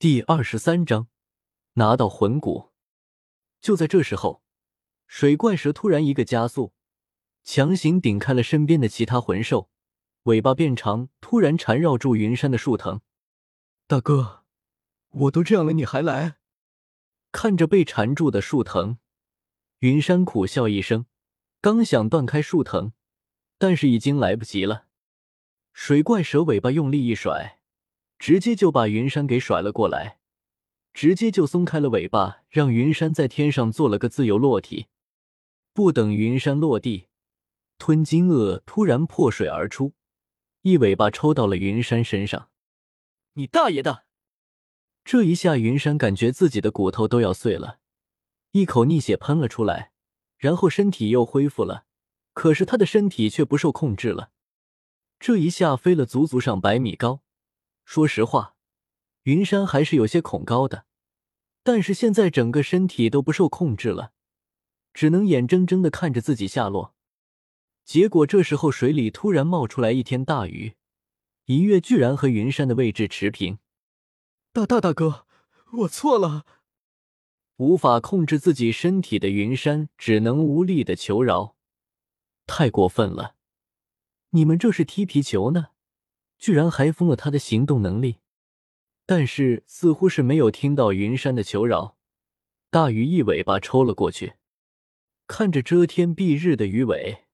第二十三章，拿到魂骨。就在这时候，水怪蛇突然一个加速，强行顶开了身边的其他魂兽，尾巴变长，突然缠绕住云山的树藤。大哥，我都这样了，你还来？看着被缠住的树藤，云山苦笑一声，刚想断开树藤，但是已经来不及了。水怪蛇尾巴用力一甩。直接就把云山给甩了过来，直接就松开了尾巴，让云山在天上做了个自由落体。不等云山落地，吞金鳄突然破水而出，一尾巴抽到了云山身上。你大爷的！这一下，云山感觉自己的骨头都要碎了，一口逆血喷了出来，然后身体又恢复了，可是他的身体却不受控制了，这一下飞了足足上百米高。说实话，云山还是有些恐高的，但是现在整个身体都不受控制了，只能眼睁睁的看着自己下落。结果这时候水里突然冒出来一天大鱼，一跃居然和云山的位置持平。大大大哥，我错了！无法控制自己身体的云山只能无力的求饶。太过分了，你们这是踢皮球呢？居然还封了他的行动能力，但是似乎是没有听到云山的求饶，大鱼一尾巴抽了过去。看着遮天蔽日的鱼尾，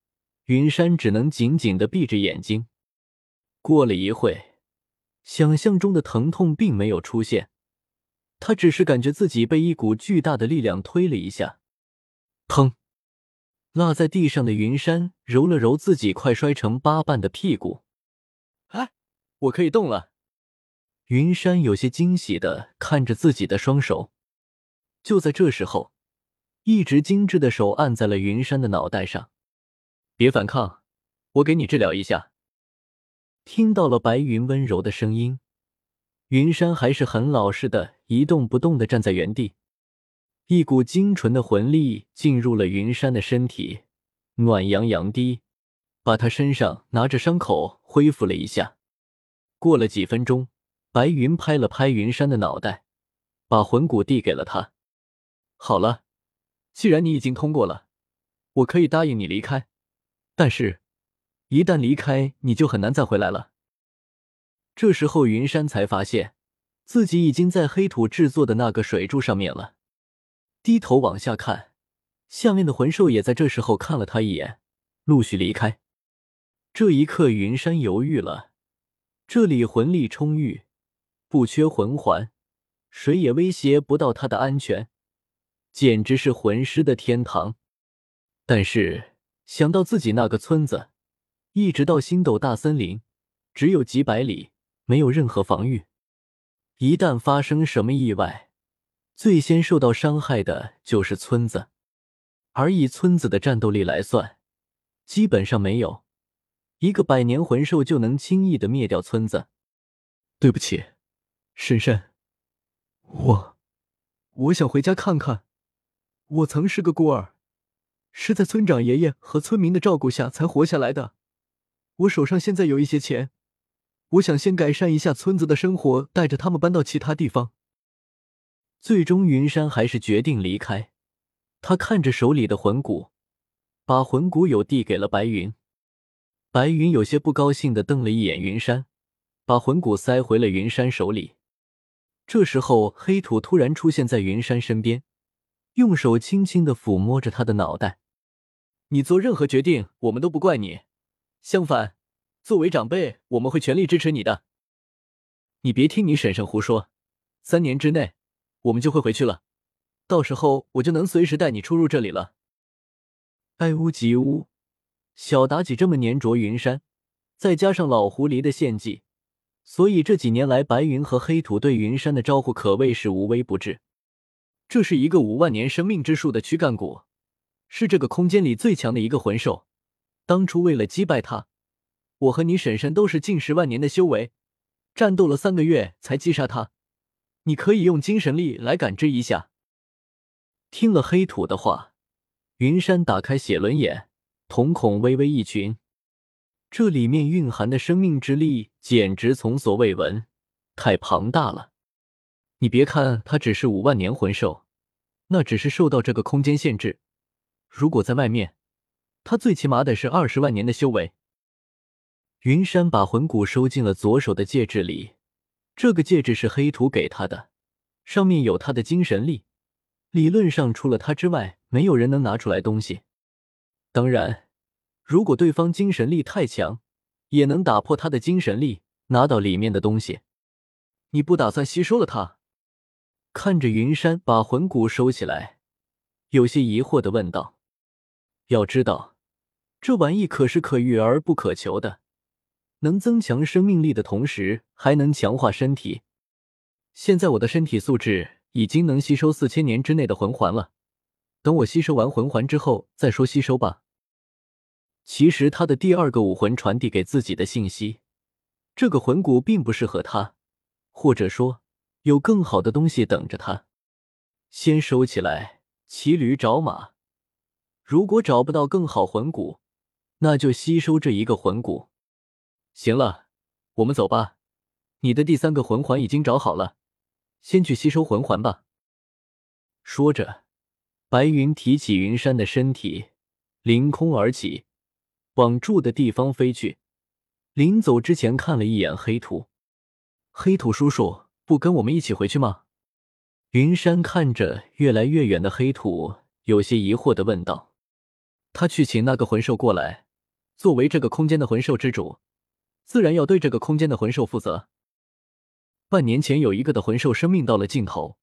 云山只能紧紧的闭着眼睛。过了一会，想象中的疼痛并没有出现，他只是感觉自己被一股巨大的力量推了一下，砰！落在地上的云山揉了揉自己快摔成八瓣的屁股。哎我可以动了，云山有些惊喜的看着自己的双手。就在这时候，一直精致的手按在了云山的脑袋上。别反抗，我给你治疗一下。听到了白云温柔的声音，云山还是很老实的，一动不动的站在原地。一股精纯的魂力进入了云山的身体，暖洋洋的，把他身上拿着伤口恢复了一下。过了几分钟，白云拍了拍云山的脑袋，把魂骨递给了他。好了，既然你已经通过了，我可以答应你离开。但是，一旦离开，你就很难再回来了。这时候，云山才发现自己已经在黑土制作的那个水柱上面了。低头往下看，下面的魂兽也在这时候看了他一眼，陆续离开。这一刻，云山犹豫了。这里魂力充裕，不缺魂环，谁也威胁不到他的安全，简直是魂师的天堂。但是想到自己那个村子，一直到星斗大森林，只有几百里，没有任何防御，一旦发生什么意外，最先受到伤害的就是村子。而以村子的战斗力来算，基本上没有。一个百年魂兽就能轻易的灭掉村子？对不起，婶婶，我我想回家看看。我曾是个孤儿，是在村长爷爷和村民的照顾下才活下来的。我手上现在有一些钱，我想先改善一下村子的生活，带着他们搬到其他地方。最终，云山还是决定离开。他看着手里的魂骨，把魂骨有递给了白云。白云有些不高兴的瞪了一眼云山，把魂骨塞回了云山手里。这时候，黑土突然出现在云山身边，用手轻轻的抚摸着他的脑袋。你做任何决定，我们都不怪你。相反，作为长辈，我们会全力支持你的。你别听你婶婶胡说，三年之内，我们就会回去了。到时候，我就能随时带你出入这里了。爱屋及乌。小妲己这么粘着云山，再加上老狐狸的献祭，所以这几年来，白云和黑土对云山的招呼可谓是无微不至。这是一个五万年生命之树的躯干骨，是这个空间里最强的一个魂兽。当初为了击败它，我和你婶婶都是近十万年的修为，战斗了三个月才击杀它。你可以用精神力来感知一下。听了黑土的话，云山打开写轮眼。瞳孔微微一群，这里面蕴含的生命之力简直从所未闻，太庞大了。你别看他只是五万年魂兽，那只是受到这个空间限制。如果在外面，他最起码得是二十万年的修为。云山把魂骨收进了左手的戒指里，这个戒指是黑土给他的，上面有他的精神力。理论上，除了他之外，没有人能拿出来东西。当然，如果对方精神力太强，也能打破他的精神力，拿到里面的东西。你不打算吸收了他？看着云山把魂骨收起来，有些疑惑的问道：“要知道，这玩意可是可遇而不可求的，能增强生命力的同时，还能强化身体。现在我的身体素质……”已经能吸收四千年之内的魂环了，等我吸收完魂环之后再说吸收吧。其实他的第二个武魂传递给自己的信息，这个魂骨并不适合他，或者说有更好的东西等着他。先收起来，骑驴找马。如果找不到更好魂骨，那就吸收这一个魂骨。行了，我们走吧。你的第三个魂环已经找好了。先去吸收魂环吧。说着，白云提起云山的身体，凌空而起，往住的地方飞去。临走之前，看了一眼黑土，黑土叔叔，不跟我们一起回去吗？云山看着越来越远的黑土，有些疑惑的问道：“他去请那个魂兽过来，作为这个空间的魂兽之主，自然要对这个空间的魂兽负责。”半年前有一个的魂兽生命到了尽头，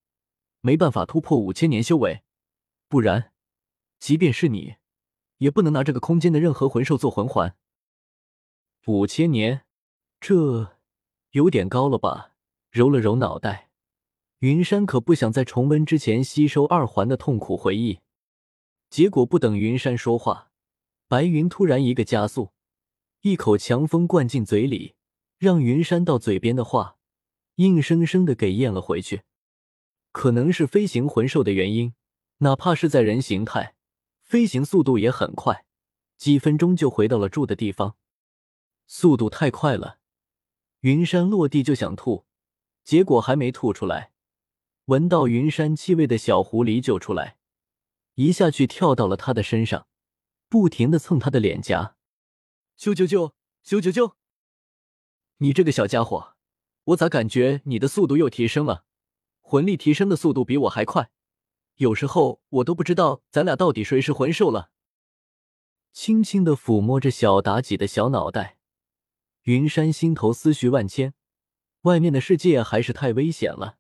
没办法突破五千年修为，不然，即便是你，也不能拿这个空间的任何魂兽做魂环。五千年，这有点高了吧？揉了揉脑袋，云山可不想在重温之前吸收二环的痛苦回忆。结果不等云山说话，白云突然一个加速，一口强风灌进嘴里，让云山到嘴边的话。硬生生的给咽了回去，可能是飞行魂兽的原因，哪怕是在人形态，飞行速度也很快，几分钟就回到了住的地方。速度太快了，云山落地就想吐，结果还没吐出来，闻到云山气味的小狐狸就出来，一下去跳到了他的身上，不停的蹭他的脸颊，啾啾啾啾啾啾，你这个小家伙！我咋感觉你的速度又提升了？魂力提升的速度比我还快，有时候我都不知道咱俩到底谁是魂兽了。轻轻的抚摸着小妲己的小脑袋，云山心头思绪万千。外面的世界还是太危险了，